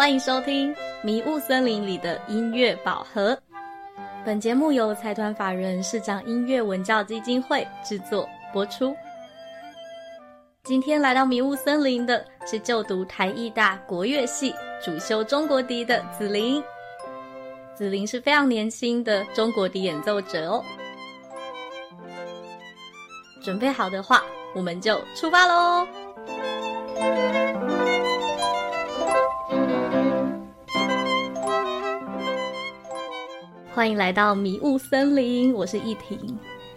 欢迎收听《迷雾森林里的音乐宝盒》。本节目由财团法人市长音乐文教基金会制作播出。今天来到迷雾森林的是就读台艺大国乐系、主修中国笛的子琳。子琳是非常年轻的中国笛演奏者哦。准备好的话，我们就出发喽！欢迎来到迷雾森林，我是易婷。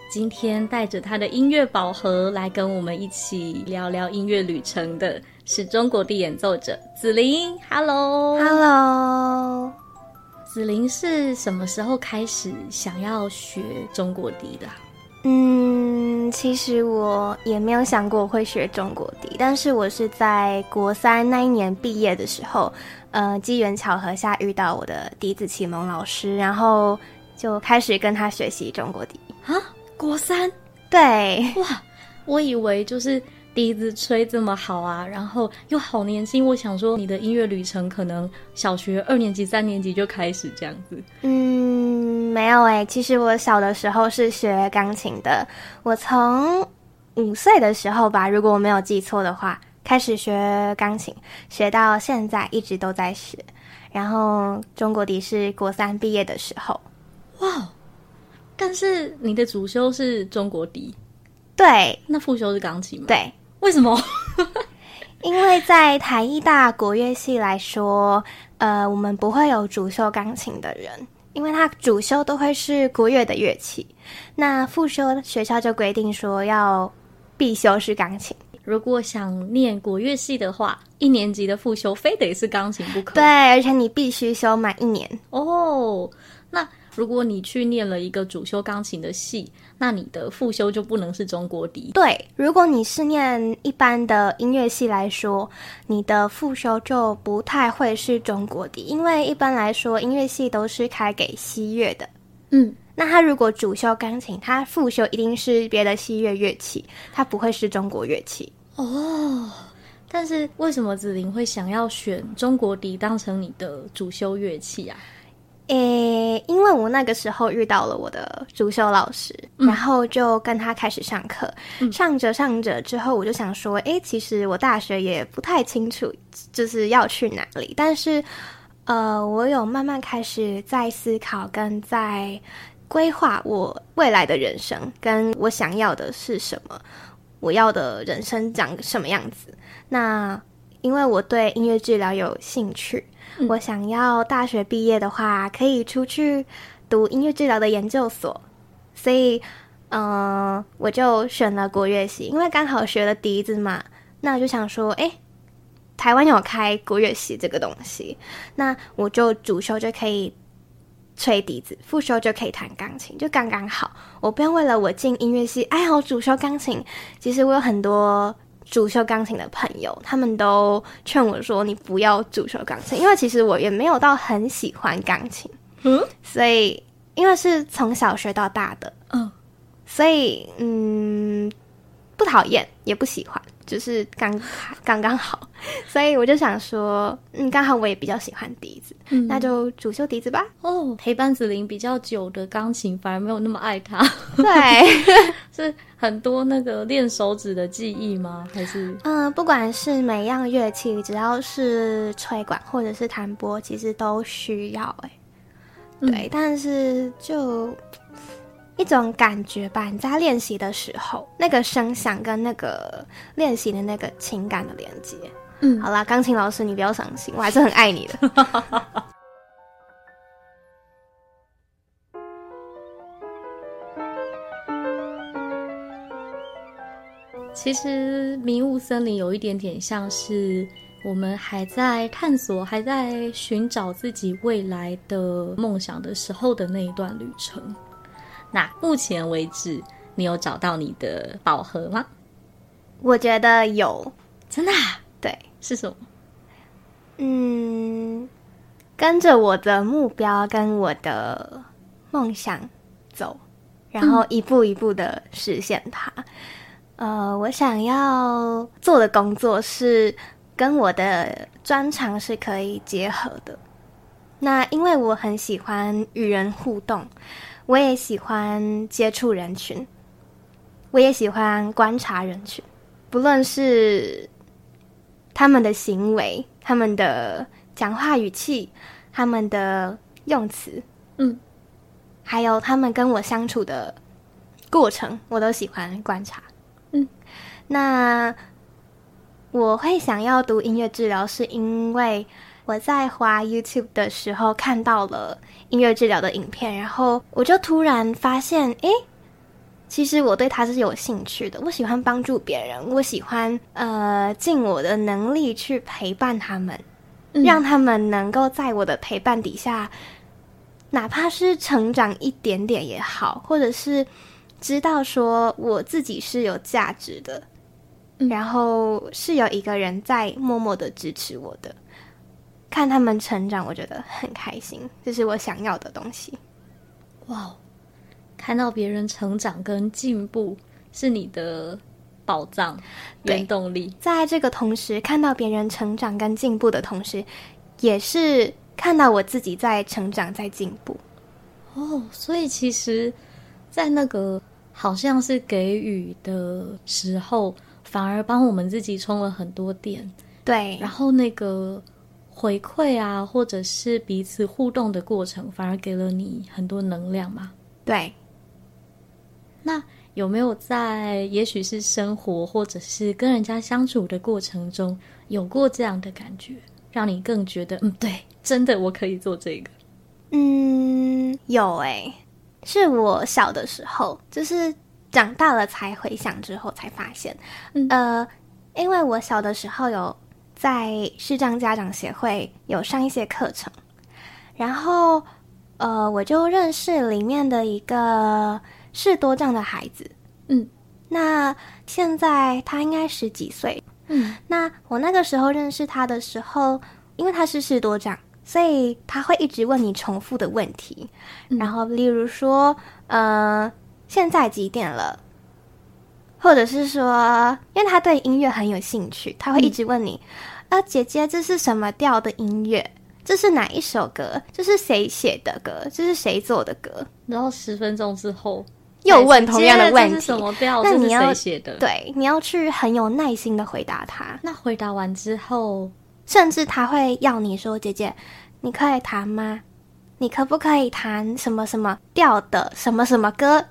今天带着他的音乐宝盒来跟我们一起聊聊音乐旅程的，是中国的演奏者子琳。Hello，Hello，子琳是什么时候开始想要学中国笛的？嗯，其实我也没有想过我会学中国笛，但是我是在国三那一年毕业的时候。呃，机缘巧合下遇到我的笛子启蒙老师，然后就开始跟他学习中国笛啊。国三，对，哇，我以为就是笛子吹这么好啊，然后又好年轻，我想说你的音乐旅程可能小学二年级、三年级就开始这样子。嗯，没有哎，其实我小的时候是学钢琴的，我从五岁的时候吧，如果我没有记错的话。开始学钢琴，学到现在一直都在学。然后中国笛是国三毕业的时候，哇！但是你的主修是中国笛，对，那副修是钢琴吗？对，为什么？因为在台艺大国乐系来说，呃，我们不会有主修钢琴的人，因为他主修都会是国乐的乐器。那副修学校就规定说要必修是钢琴。如果想念国乐系的话，一年级的复修非得是钢琴不可。对，而且你必须修满一年哦。那如果你去念了一个主修钢琴的系，那你的复修就不能是中国笛。对，如果你是念一般的音乐系来说，你的复修就不太会是中国笛，因为一般来说音乐系都是开给西乐的。嗯，那他如果主修钢琴，他复修一定是别的西乐乐器，他不会是中国乐器。哦，但是为什么子琳会想要选中国笛当成你的主修乐器啊？诶，因为我那个时候遇到了我的主修老师，然后就跟他开始上课，上着上着之后，我就想说，诶，其实我大学也不太清楚就是要去哪里，但是呃，我有慢慢开始在思考跟在规划我未来的人生，跟我想要的是什么。我要的人生长什么样子？那因为我对音乐治疗有兴趣，我想要大学毕业的话可以出去读音乐治疗的研究所，所以，嗯，我就选了国乐系，因为刚好学了笛子嘛。那我就想说，哎，台湾有开国乐系这个东西，那我就主修就可以。吹笛子，副修就可以弹钢琴，就刚刚好。我不用为了我进音乐系，哎，我主修钢琴。其实我有很多主修钢琴的朋友，他们都劝我说：“你不要主修钢琴，因为其实我也没有到很喜欢钢琴。”嗯，所以因为是从小学到大的，嗯，所以嗯，不讨厌也不喜欢。就是刚刚刚好，所以我就想说，嗯，刚好我也比较喜欢笛子，那就主修笛子吧。哦，陪伴子琳比较久的钢琴反而没有那么爱它。对，是很多那个练手指的记忆吗？还是嗯，不管是每样乐器，只要是吹管或者是弹拨，其实都需要。哎，对，但是就。一种感觉吧，你在练习的时候，那个声响跟那个练习的那个情感的连接。嗯，好啦，钢琴老师，你不要伤心，我还是很爱你的。其实迷雾森林有一点点像是我们还在探索、还在寻找自己未来的梦想的时候的那一段旅程。那目前为止，你有找到你的宝盒吗？我觉得有，真的。啊对，是什么？嗯，跟着我的目标跟我的梦想走，然后一步一步的实现它。呃，我想要做的工作是，跟我的专长是可以结合的。那因为我很喜欢与人互动，我也喜欢接触人群，我也喜欢观察人群，不论是他们的行为、他们的讲话语气、他们的用词，嗯，还有他们跟我相处的过程，我都喜欢观察。嗯，那我会想要读音乐治疗，是因为我在滑 YouTube 的时候看到了音乐治疗的影片，然后我就突然发现，诶，其实我对他是有兴趣的。我喜欢帮助别人，我喜欢呃尽我的能力去陪伴他们，让他们能够在我的陪伴底下，哪怕是成长一点点也好，或者是知道说我自己是有价值的，然后是有一个人在默默的支持我的。看他们成长，我觉得很开心，这是我想要的东西。哇，看到别人成长跟进步是你的宝藏原动力。在这个同时，看到别人成长跟进步的同时，也是看到我自己在成长、在进步。哦，所以其实，在那个好像是给予的时候，反而帮我们自己充了很多电。对，然后那个。回馈啊，或者是彼此互动的过程，反而给了你很多能量嘛？对。那有没有在也许是生活，或者是跟人家相处的过程中，有过这样的感觉，让你更觉得，嗯，对，真的我可以做这个？嗯，有诶，是我小的时候，就是长大了才回想之后才发现，嗯呃，因为我小的时候有。在视障家长协会有上一些课程，然后呃，我就认识里面的一个视多障的孩子，嗯，那现在他应该十几岁，嗯，那我那个时候认识他的时候，因为他是视多障，所以他会一直问你重复的问题，然后例如说，呃，现在几点了？或者是说，因为他对音乐很有兴趣，他会一直问你。啊，姐姐，这是什么调的音乐？这是哪一首歌？这是谁写的歌？这是谁做的歌？然后十分钟之后又问同样的问题，什么调？那你要写的？对，你要去很有耐心的回答他。那回答完之后，甚至他会要你说：“姐姐，你可以弹吗？你可不可以弹什么什么调的什么什么歌？”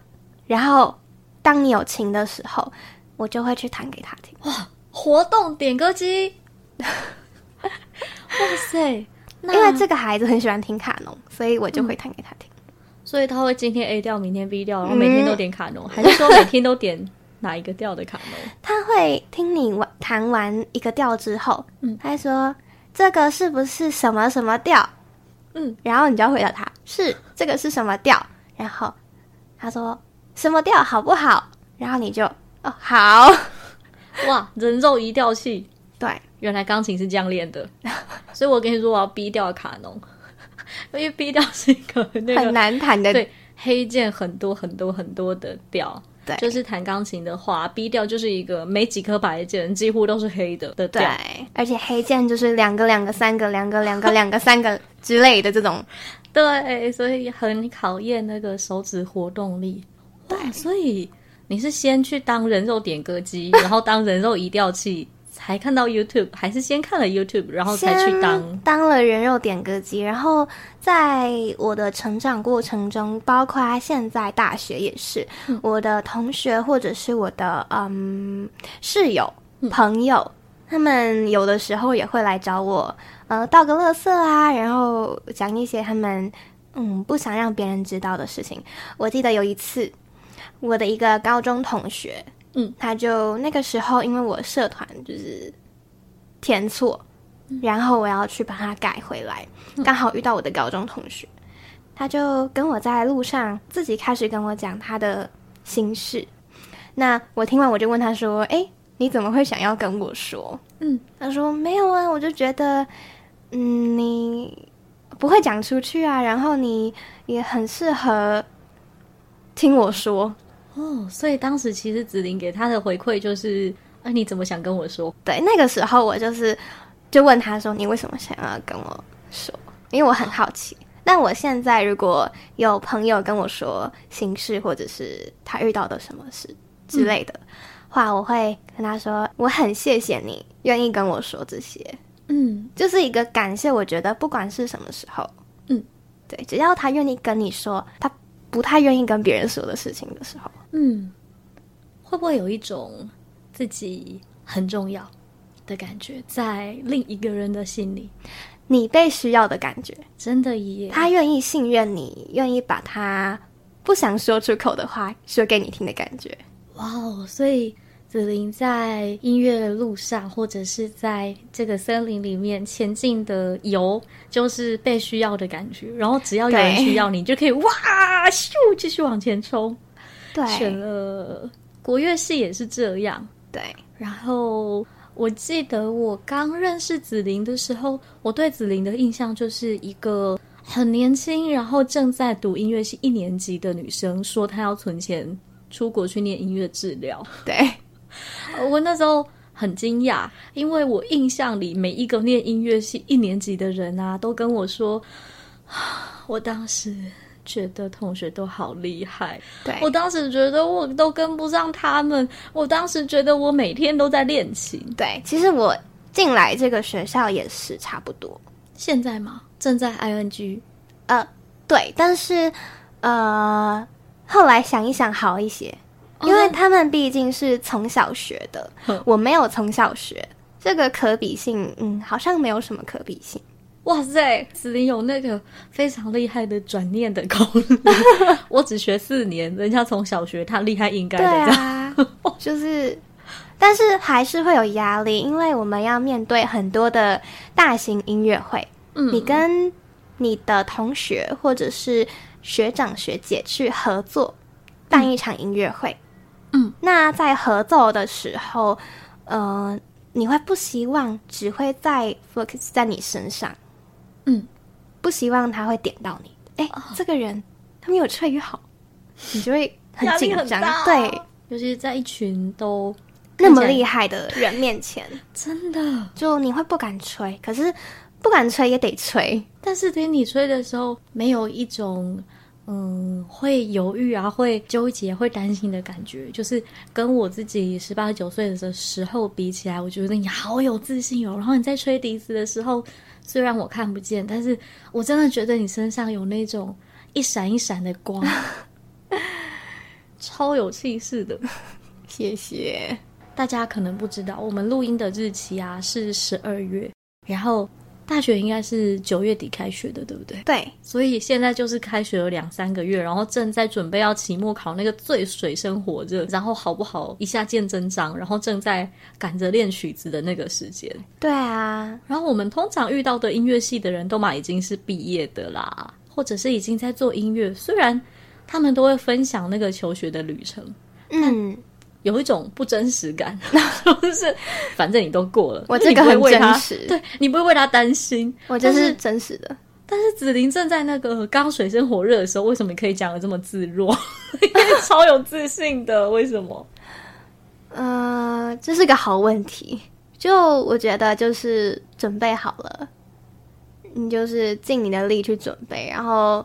然后当你有琴的时候，我就会去弹给他听。哇，活动点歌机。哇塞！因为这个孩子很喜欢听卡农，所以我就会弹给他听。所以他会今天 A 调，明天 B 调，然后每天都点卡农，还是说每天都点哪一个调的卡农？他会听你完弹完一个调之后，嗯，他说这个是不是什么什么调？嗯，然后你就要回答他是这个是什么调？然后他说什么调好不好？然后你就哦好，哇，人肉一调器，对。原来钢琴是这样练的，所以我跟你说我要 B 调卡农，因为 B 调是一个那个很难弹的，对黑键很多很多很多的调，对，就是弹钢琴的话，B 调就是一个没几颗白键，几乎都是黑的的调，而且黑键就是两个两个三个两个两个两个三个之类的这种，对，所以很考验那个手指活动力，对，所以你是先去当人肉点歌机，然后当人肉移调器。才看到 YouTube，还是先看了 YouTube，然后才去当当了人肉点歌机。然后在我的成长过程中，包括现在大学也是，我的同学或者是我的嗯室友朋友，他们有的时候也会来找我，呃，道个乐色啊，然后讲一些他们嗯不想让别人知道的事情。我记得有一次，我的一个高中同学。嗯，他就那个时候，因为我社团就是填错，然后我要去把它改回来，刚好遇到我的高中同学，他就跟我在路上自己开始跟我讲他的心事。那我听完我就问他说：“哎，你怎么会想要跟我说？”嗯，他说：“没有啊，我就觉得，嗯，你不会讲出去啊，然后你也很适合听我说。”哦，所以当时其实子琳给他的回馈就是，那你怎么想跟我说？对，那个时候我就是就问他说：“你为什么想要跟我说？”因为我很好奇。但我现在如果有朋友跟我说心事，或者是他遇到的什么事之类的话，我会跟他说：“我很谢谢你愿意跟我说这些。”嗯，就是一个感谢。我觉得不管是什么时候，嗯，对，只要他愿意跟你说他不太愿意跟别人说的事情的时候，嗯，会不会有一种自己很重要的感觉在另一个人的心里？你被需要的感觉，真的耶！他愿意信任你，愿意把他不想说出口的话说给你听的感觉。哇哦！所以紫琳在音乐路上，或者是在这个森林里面前进的游，就是被需要的感觉。然后只要有人需要你，就可以哇咻继续往前冲。对，选了国乐系也是这样。对，然后。我记得我刚认识紫琳的时候，我对紫琳的印象就是一个很年轻，然后正在读音乐系一年级的女生，说她要存钱出国去念音乐治疗。对，我那时候很惊讶，因为我印象里每一个念音乐系一年级的人啊，都跟我说，我当时。觉得同学都好厉害，对我当时觉得我都跟不上他们。我当时觉得我每天都在练琴。对，其实我进来这个学校也是差不多。现在吗？正在 ing。呃，对，但是呃，后来想一想好一些，因为他们毕竟是从小学的，我没有从小学，这个可比性，嗯，好像没有什么可比性。哇塞，子林有那个非常厉害的转念的功力。我只学四年，人家从小学他厉害应该的。对啊，就是，但是还是会有压力，因为我们要面对很多的大型音乐会。嗯，你跟你的同学或者是学长学姐去合作办一场音乐会。嗯，那在合奏的时候，呃，你会不希望只会在 focus 在你身上。嗯，不希望他会点到你。哎，这个人他没有吹好，你就会 很紧张。对，尤其是在一群都那么厉害的人面前，真的就你会不敢吹。可是不敢吹也得吹。但是听你吹的时候，没有一种嗯会犹豫啊、会纠结、会担心的感觉。就是跟我自己十八九岁的时候比起来，我觉得你好有自信哦。然后你在吹笛子的时候。虽然我看不见，但是我真的觉得你身上有那种一闪一闪的光，超有气势的。谢谢大家，可能不知道我们录音的日期啊是十二月，然后。大学应该是九月底开学的，对不对？对，所以现在就是开学了两三个月，然后正在准备要期末考那个最水深火热，然后好不好一下见真章，然后正在赶着练曲子的那个时间。对啊，然后我们通常遇到的音乐系的人都嘛已经是毕业的啦，或者是已经在做音乐，虽然他们都会分享那个求学的旅程，嗯。有一种不真实感，就是反正你都过了，我这个很真实，对你不会为他担心，我这是真实的。但是紫琳正在那个刚水深火热的时候，为什么可以讲的这么自若？超有自信的，为什么？呃，这是个好问题。就我觉得，就是准备好了，你就是尽你的力去准备，然后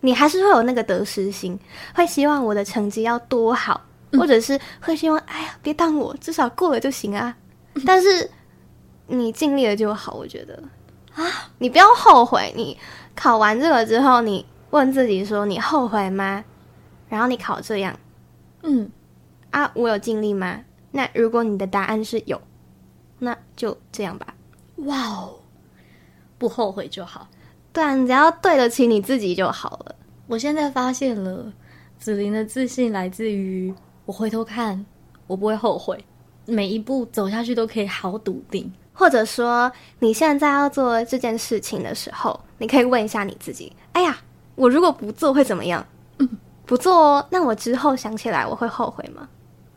你还是会有那个得失心，会希望我的成绩要多好。或者是会希望，哎呀，别当我，至少过了就行啊。但是你尽力了就好，我觉得啊，你不要后悔。你考完这个之后，你问自己说，你后悔吗？然后你考这样，嗯，啊，我有尽力吗？那如果你的答案是有，那就这样吧。哇哦，不后悔就好。对啊，你只要对得起你自己就好了。我现在发现了，紫琳的自信来自于。我回头看，我不会后悔，每一步走下去都可以好笃定。或者说，你现在要做这件事情的时候，你可以问一下你自己：哎呀，我如果不做会怎么样？嗯，不做哦，那我之后想起来我会后悔吗？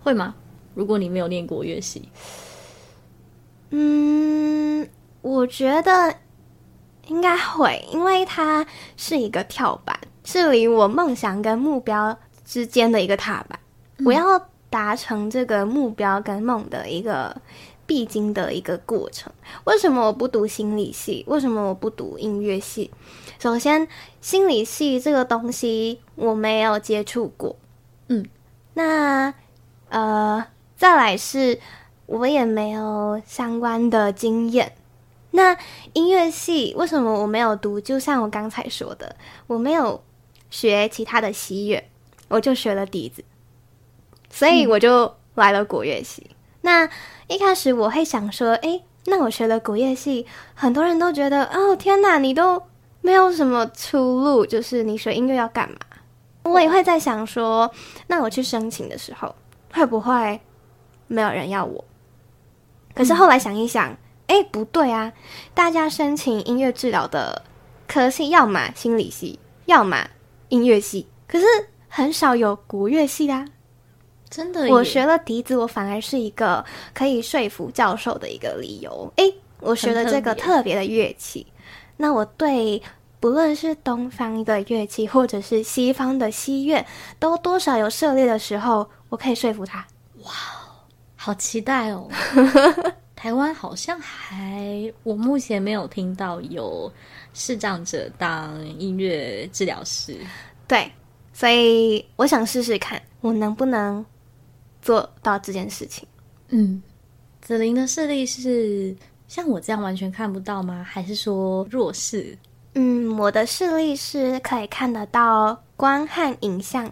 会吗？如果你没有念过乐器，嗯，我觉得应该会，因为它是一个跳板，是离我梦想跟目标之间的一个踏板。我要达成这个目标跟梦的一个必经的一个过程。为什么我不读心理系？为什么我不读音乐系？首先，心理系这个东西我没有接触过，嗯，那呃，再来是我也没有相关的经验。那音乐系为什么我没有读？就像我刚才说的，我没有学其他的西乐，我就学了笛子，所以我就来了国乐系。那一开始我会想说，诶，那我学了国乐系，很多人都觉得，哦，天哪，你都没有什么出路，就是你学音乐要干嘛？我也会在想说，那我去申请的时候，会不会没有人要我？可是后来想一想。哎，不对啊！大家申请音乐治疗的科系，要么心理系，要么音乐系，可是很少有国乐系啊。真的，我学了笛子，我反而是一个可以说服教授的一个理由。诶，我学了这个特别的乐器，那我对不论是东方的乐器，或者是西方的西乐，都多少有涉猎的时候，我可以说服他。哇，好期待哦！台湾好像还，我目前没有听到有视障者当音乐治疗师。对，所以我想试试看，我能不能做到这件事情。嗯，子琳的视力是像我这样完全看不到吗？还是说弱视？嗯，我的视力是可以看得到光和影像。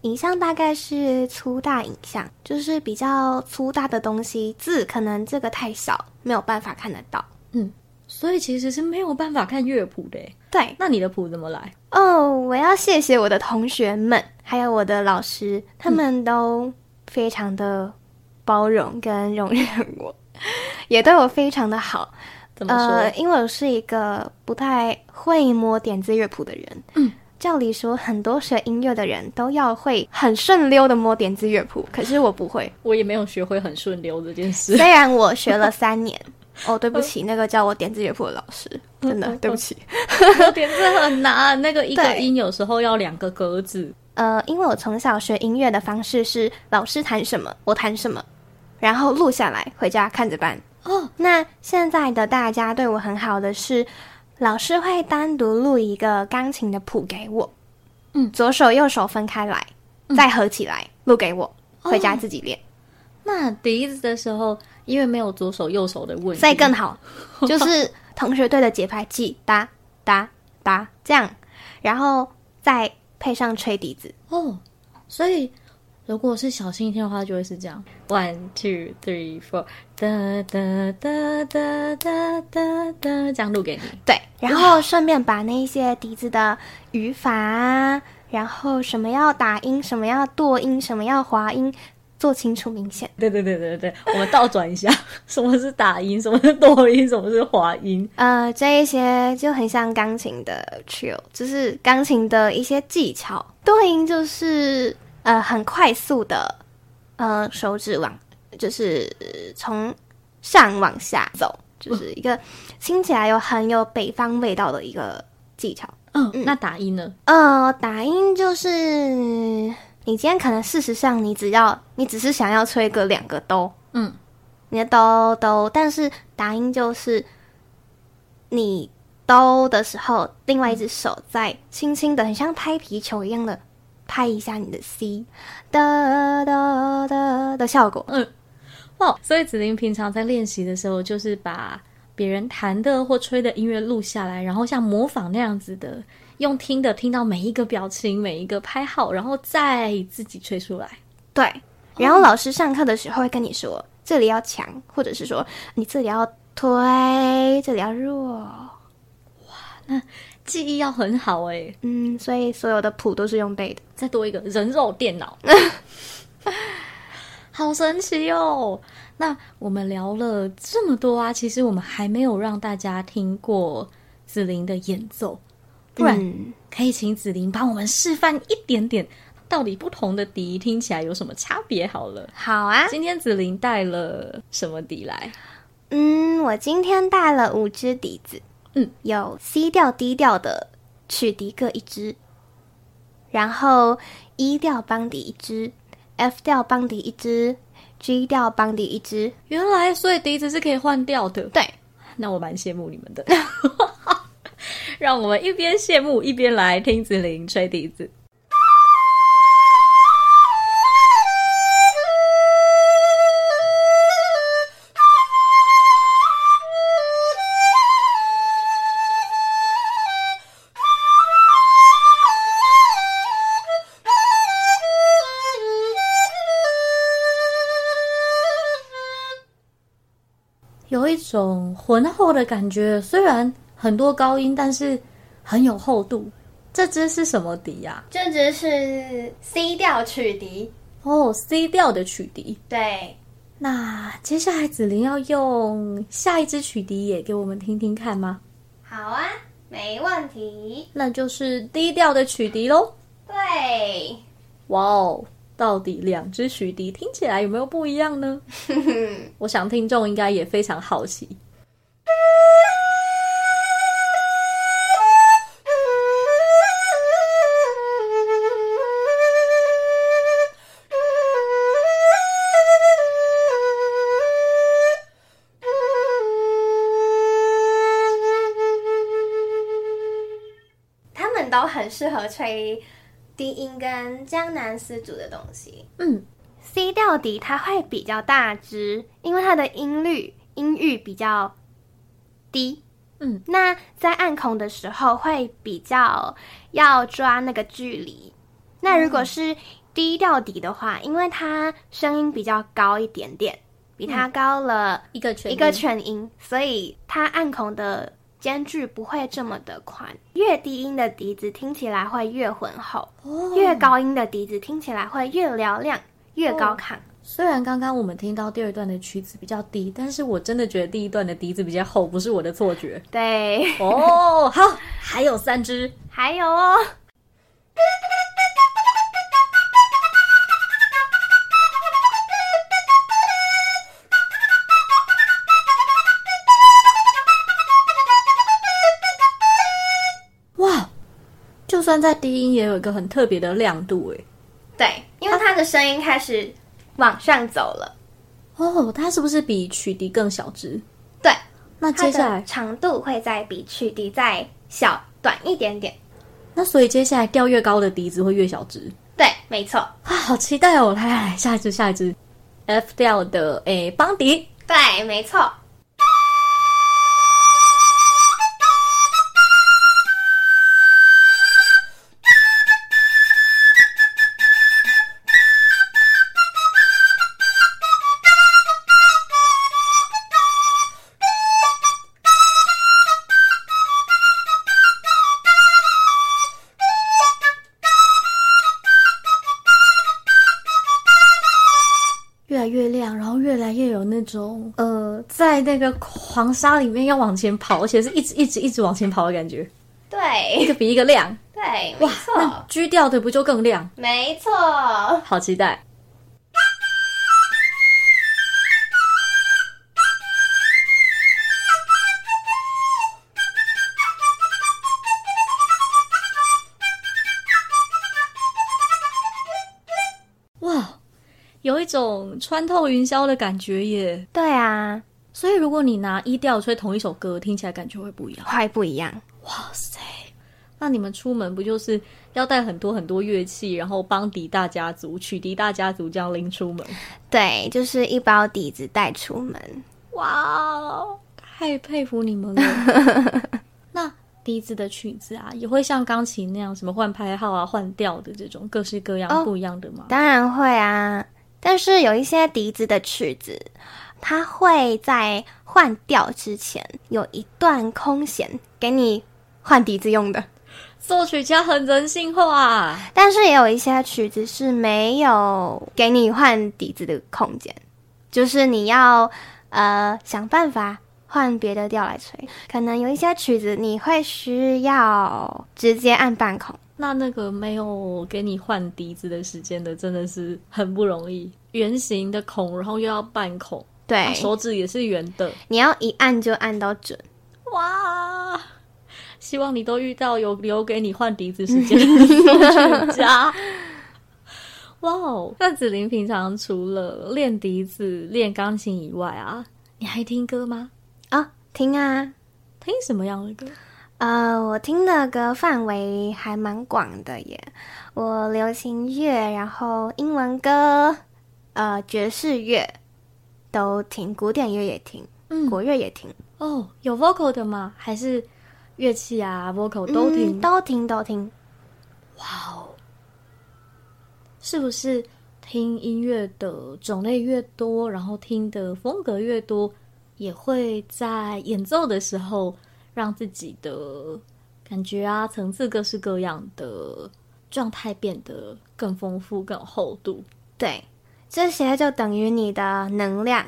影像大概是粗大影像，就是比较粗大的东西，字可能这个太小，没有办法看得到。嗯，所以其实是没有办法看乐谱的。对，那你的谱怎么来？哦，我要谢谢我的同学们，还有我的老师，他们都非常的包容跟容忍我，也对我非常的好。怎么说？因为我是一个不太会摸点字乐谱的人。嗯。照理说，很多学音乐的人都要会很顺溜的摸点字乐谱，可是我不会，我也没有学会很顺溜这件事。虽然我学了三年，哦，对不起，那个教我点字乐谱的老师，真的对不起。点字很难，那个一个音有时候要两个格子。呃，因为我从小学音乐的方式是老师弹什么我弹什么，然后录下来回家看着办。哦，那现在的大家对我很好的是。老师会单独录一个钢琴的谱给我，嗯，左手右手分开来，再合起来录给我，回家自己练。那笛子的时候，因为没有左手右手的问题，所以更好，就是同学对着节拍器哒哒哒这样，然后再配上吹笛子哦，所以。如果是小心一点的话，就会是这样：one two three four，哒哒哒哒哒哒哒，这样录给你。对，然后顺便把那些笛子的语法啊，然后什么要打音，什么要剁音，什么要滑音，做清楚明显。对对对对对，我们倒转一下，什么是打音，什么是剁音，什么是滑音？呃，这一些就很像钢琴的 trill，就是钢琴的一些技巧。剁音就是。呃，很快速的，呃，手指往就是从上往下走，就是一个听起来有很有北方味道的一个技巧。嗯，那打音呢？呃，打音就是你今天可能事实上你只要你只是想要吹个两个哆，嗯，你的哆哆，但是打音就是你哆的时候，另外一只手在轻轻的，很像拍皮球一样的。拍一下你的 C，哒哒哒的效果。嗯，哦，所以子琳平常在练习的时候，就是把别人弹的或吹的音乐录下来，然后像模仿那样子的，用听的听到每一个表情、每一个拍号，然后再自己吹出来。对，然后老师上课的时候会跟你说，这里要强，或者是说你这里要推，这里要弱。哇，那。记忆要很好哎，嗯，所以所有的谱都是用背的。再多一个人肉电脑，好神奇哦！那我们聊了这么多啊，其实我们还没有让大家听过紫琳的演奏，不然可以请紫琳帮我们示范一点点，到底不同的笛听起来有什么差别？好了，好啊，今天紫琳带了什么笛来？嗯，我今天带了五支笛子。嗯，有 C 调、D 调的曲笛各一支，然后 E 调邦笛一支 F 调邦笛一支，G 调邦笛一支。原来，所以笛子是可以换调的。对，那我蛮羡慕你们的。让我们一边羡慕一边来听子琳吹笛子。有一种浑厚的感觉，虽然很多高音，但是很有厚度。这支是什么笛呀？这支是 C 调曲笛哦，C 调的曲笛。对，那接下来子琳要用下一支曲笛也给我们听听看吗？好啊，没问题。那就是 D 调的曲笛喽。对，哇哦！到底两支曲笛听起来有没有不一样呢？我想听众应该也非常好奇。很适合吹。低音跟江南丝竹的东西，嗯，C 调笛它会比较大支，因为它的音律音域比较低，嗯，那在暗孔的时候会比较要抓那个距离。那如果是低调底的话，因为它声音比较高一点点，比它高了一个全一个全音，所以它暗孔的。间距不会这么的宽，越低音的笛子听起来会越浑厚，越高音的笛子听起来会越嘹亮、越高亢。虽然刚刚我们听到第二段的曲子比较低，但是我真的觉得第一段的笛子比较厚，不是我的错觉。对，哦，好，还有三支，还有哦。算在低音也有一个很特别的亮度诶，对，因为它的声音开始往上走了。哦，它是不是比曲笛更小只？对，那接下来长度会再比曲笛再小短一点点。那所以接下来调越高的笛子会越小只？对，没错。啊，好期待哦！来来来，下一支下一支，F 调的诶邦迪。对，没错。在那个黄沙里面要往前跑，而且是一直一直一直往前跑的感觉。对，一个比一个亮。对，哇，那狙掉的不就更亮？没错。好期待。有一种穿透云霄的感觉耶！对啊，所以如果你拿一调吹同一首歌，听起来感觉会不一样，会不一样。哇塞！那你们出门不就是要带很多很多乐器，然后帮笛大家族、曲笛大家族这样拎出门？对，就是一包笛子带出门。哇，太佩服你们了！那笛子的曲子啊，也会像钢琴那样，什么换拍号啊、换调的这种各式各样不一样的吗？当然会啊。但是有一些笛子的曲子，它会在换调之前有一段空弦给你换笛子用的。作曲家很人性化，但是也有一些曲子是没有给你换笛子的空间，就是你要呃想办法换别的调来吹。可能有一些曲子你会需要直接按半孔。那那个没有给你换笛子的时间的，真的是很不容易。圆形的孔，然后又要半孔，对，手指也是圆的，你要一按就按到准。哇！希望你都遇到有留给你换笛子时间的 作曲家。哇哦！那子琳平常除了练笛子、练钢琴以外啊，你还听歌吗？啊，听啊，听什么样的歌？呃，我听的歌范围还蛮广的耶。我流行乐，然后英文歌，呃，爵士乐都听，古典乐也听，嗯国乐也听，哦，有 vocal 的吗？还是乐器啊，vocal 都听？嗯都听，都听。哇哦！是不是听音乐的种类越多，然后听的风格越多，也会在演奏的时候让自己的感觉啊、层次各式各样的状态变得更丰富、更有厚度？对，这些就等于你的能量。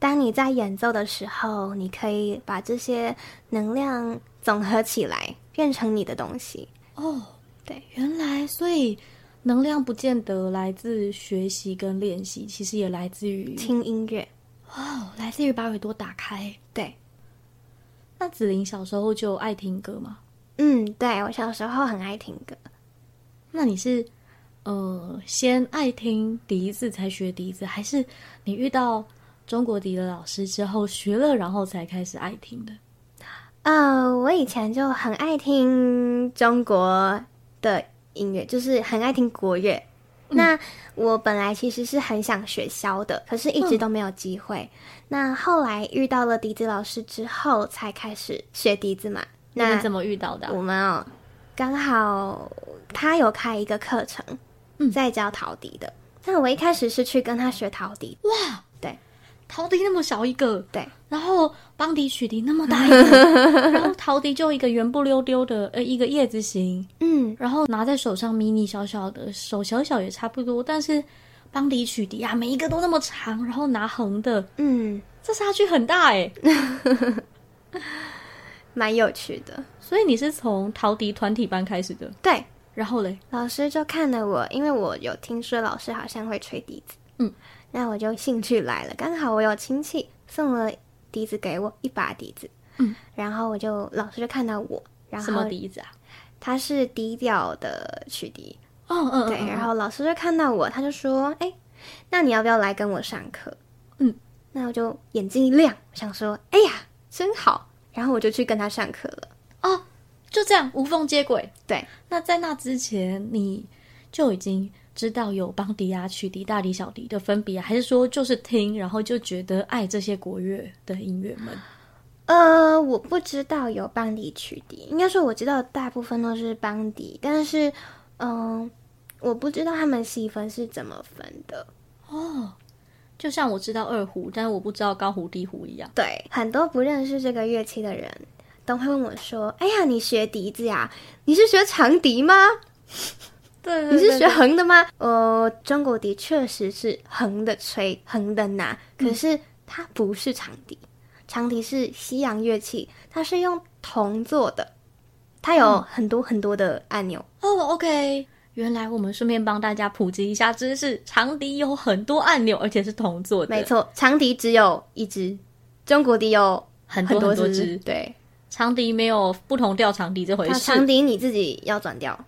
当你在演奏的时候，你可以把这些能量总合起来，变成你的东西。哦，对，原来所以能量不见得来自学习跟练习，其实也来自于听音乐，哦，来自于把耳朵打开。对，那子琳小时候就爱听歌吗？嗯，对我小时候很爱听歌。那你是呃先爱听笛子才学笛子，还是你遇到中国笛的老师之后学了，然后才开始爱听的？呃，我以前就很爱听中国的音乐，就是很爱听国乐。那我本来其实是很想学箫的，可是一直都没有机会。那后来遇到了笛子老师之后，才开始学笛子嘛。那你怎么遇到的啊、我们哦，刚好他有开一个课程，嗯在教陶笛的。那我一开始是去跟他学陶笛，哇，对，陶笛那么小一个，对，然后邦迪曲笛那么大一个，然后陶笛就一个圆不溜丢的呃一个叶子形，嗯，然后拿在手上迷你小小的，手小小也差不多，但是邦迪曲笛啊，每一个都那么长，然后拿横的，嗯，这差距很大哎。蛮有趣的。所以你是从陶笛团体班开始的，对，然后嘞，老师就看了我，因为我有听说老师好像会吹笛子，嗯，那我就兴趣来了。刚好我有亲戚送了笛子给我，一把笛子，嗯，然后我就老师就看到我，然后什么后笛子啊？他是低调的曲笛，哦嗯对，然后老师就看到我，他就说：“哎，那你要不要来跟我上课？”嗯，那我就眼睛一亮，想说：“哎呀，真好！”然后我就去跟他上课了。哦，就这样无缝接轨。对，那在那之前你就已经知道有邦迪啊、曲迪、大迪、小迪的分别啊，还是说就是听，然后就觉得爱这些国乐的音乐们？呃，我不知道有邦迪曲迪，应该说我知道大部分都是邦迪，但是，嗯、我不知道他们细分是怎么分的。哦，就像我知道二胡，但是我不知道高胡、低胡一样。对，很多不认识这个乐器的人都会问我说：“哎呀，你学笛子呀？你是学长笛吗？对你是学横的吗？”呃，中国笛确实是横的吹，横的拿，可是它不是长笛。长笛是西洋乐器，它是用铜做的，它有很多很多的按钮。哦，OK。原来我们顺便帮大家普及一下知识，长笛有很多按钮，而且是铜做的，没，错，长笛只有一只，中国笛有很多很多支。很多支。对，长笛没有不同调长笛这回事，它长笛你自己要转调。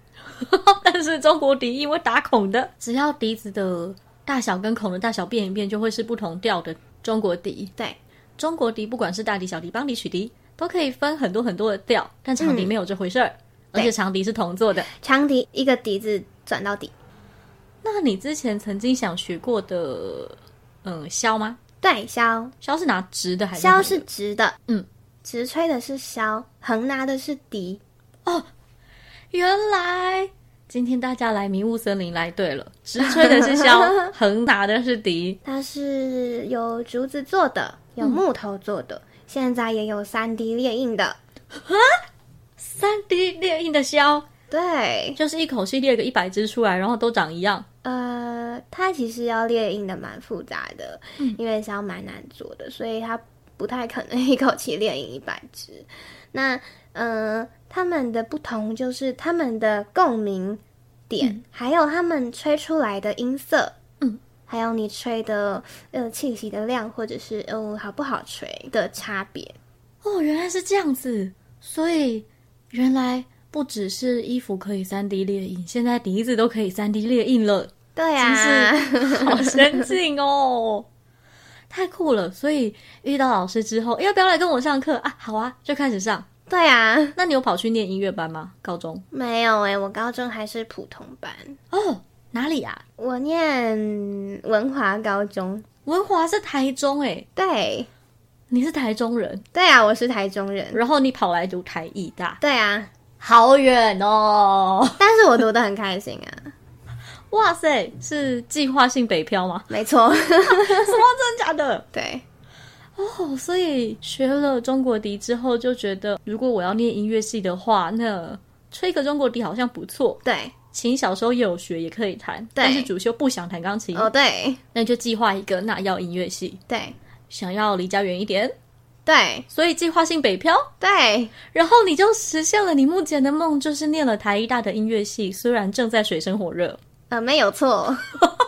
但是中国笛因为打孔的，只要笛子的大小跟孔的大小变一变，就会是不同调的中国笛。对，中国笛不管是大笛、小笛、邦笛、曲笛，都可以分很多很多的调，但长笛没有这回事儿，而且长笛是铜做的。长笛一个笛子转到底。那你之前曾经想学过的，嗯，箫吗？对，箫箫是拿直的还是箫是直的，嗯，直吹的是箫，横拿的是笛。哦原来今天大家来迷雾森林来对了，直吹的是箫，横拿的是笛。它是有竹子做的，有木头做的，现在也有三 D 列印的。三 D 列印的箫，对，就是一口气列个一百只出来，然后都长一样。呃，它其实要列印的蛮复杂的，因为箫蛮难做的，所以它不太可能一口气列印一百只。那呃，他们的不同就是他们的共鸣点，还有他们吹出来的音色，嗯，还有你吹的呃气息的量，或者是呃好不好吹的差别。哦，原来是这样子，所以原来不只是衣服可以三 D 列印，现在笛子都可以三 D 列印了。对啊，好先进哦，太酷了！所以遇到老师之后，要不要来跟我上课啊？好啊，就开始上。对啊，那你有跑去念音乐班吗？高中没有诶，我高中还是普通班哦。哪里啊？我念文华高中。文华是台中诶。对，你是台中人。对啊，我是台中人。然后你跑来读台艺大。对啊，好远哦。但是我读的很开心啊。哇塞，是计划性北漂吗？没错。什么？真的假的？对。哦，所以学了中国笛之后，就觉得如果我要念音乐系的话，那吹个中国笛好像不错。对，琴小时候也有学，也可以弹。但是主修不想弹钢琴。哦，对，那就计划一个，那要音乐系。对，想要离家远一点。对，所以计划性北漂。对，然后你就实现了你目前的梦，就是念了台艺大的音乐系，虽然正在水深火热。呃，没有错。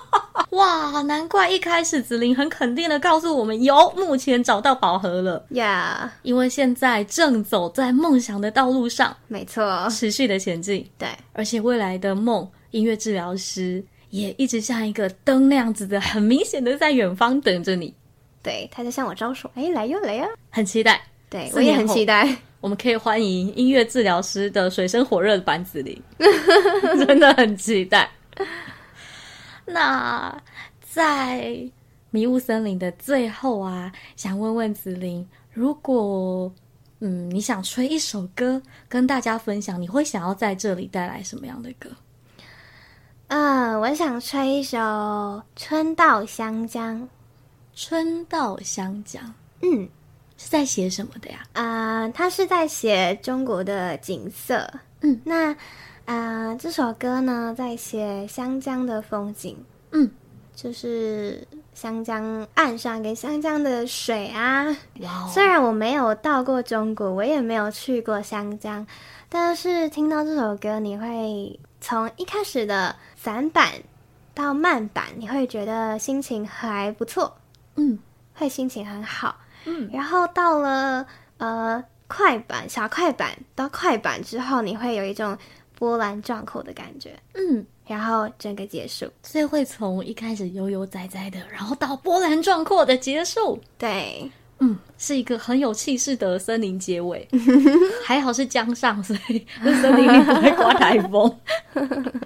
哇，难怪一开始子琳很肯定的告诉我们，有目前找到宝盒了。呀，因为现在正走在梦想的道路上，没错，持续的前进，对，而且未来的梦，音乐治疗师也一直像一个灯那样子的，很明显的在远方等着你，对，他在向我招手，哎，来哟，来呀，很期待，对我也很期待，我们可以欢迎音乐治疗师的水深火热版子琳，真的很期待。那在迷雾森林的最后啊，想问问子琳，如果嗯你想吹一首歌跟大家分享，你会想要在这里带来什么样的歌？嗯，我想吹一首《春到湘江》。春到湘江，嗯，是在写什么的呀？啊，他是在写中国的景色。嗯，那。啊，这首歌呢，在写湘江的风景，嗯，就是湘江岸上跟湘江的水啊。虽然我没有到过中国，我也没有去过湘江，但是听到这首歌，你会从一开始的散板到慢板，你会觉得心情还不错，嗯，会心情很好，嗯，然后到了呃快板小快板到快板之后，你会有一种。波澜壮阔的感觉，嗯，然后整个结束，所以会从一开始悠悠哉哉的，然后到波澜壮阔的结束，对，嗯，是一个很有气势的森林结尾。还好是江上，所以森林里不会刮台风。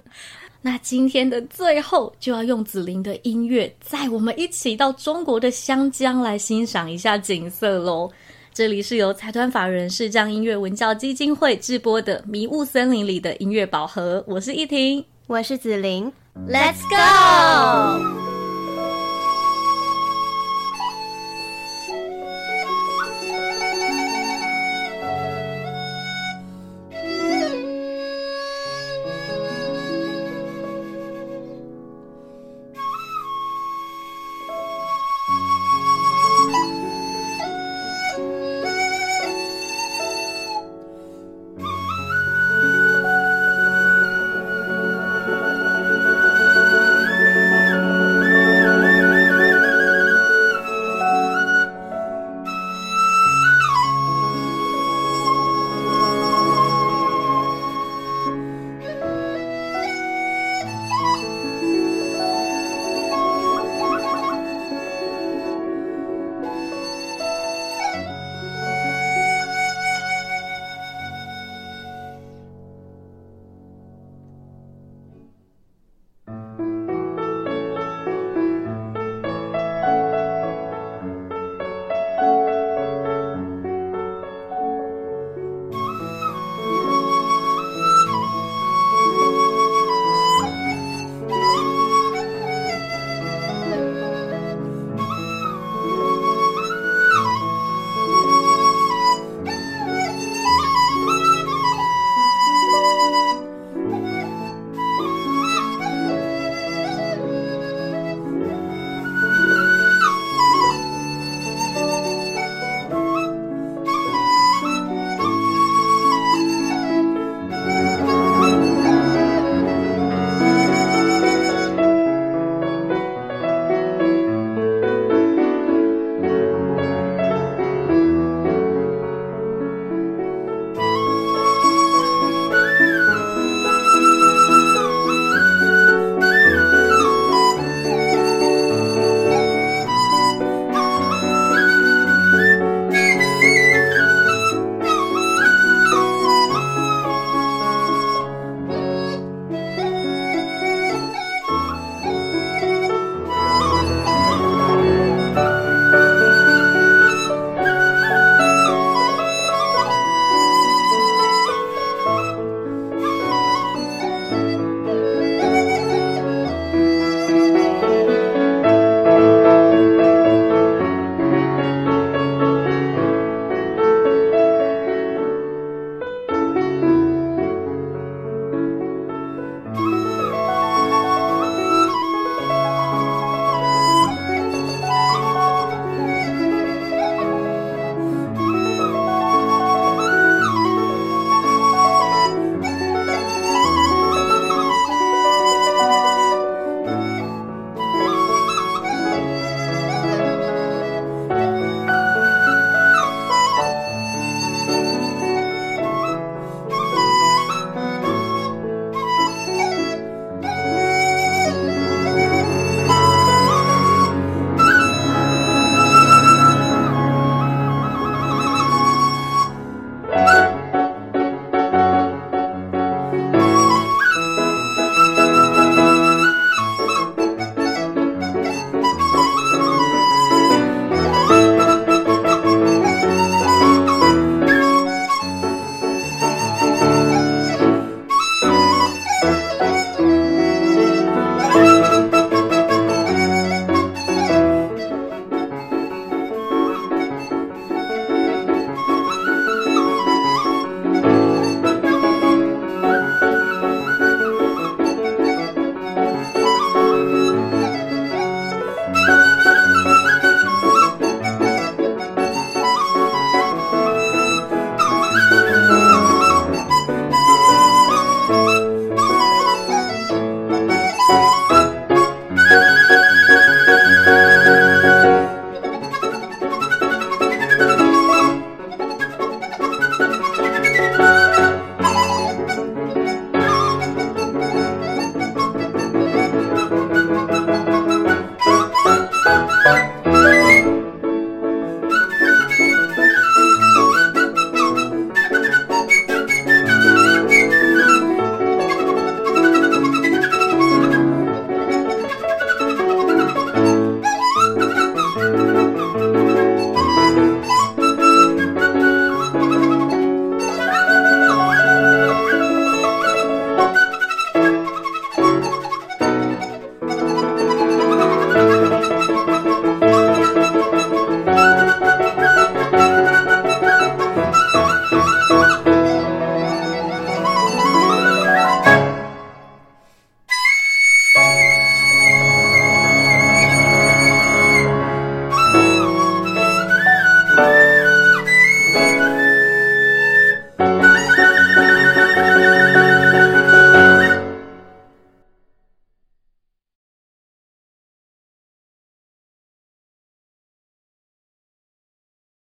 那今天的最后，就要用紫菱的音乐，载我们一起到中国的湘江来欣赏一下景色喽。这里是由财团法人视障音乐文教基金会制播的《迷雾森林里的音乐宝盒》，我是依婷，我是子玲，Let's go。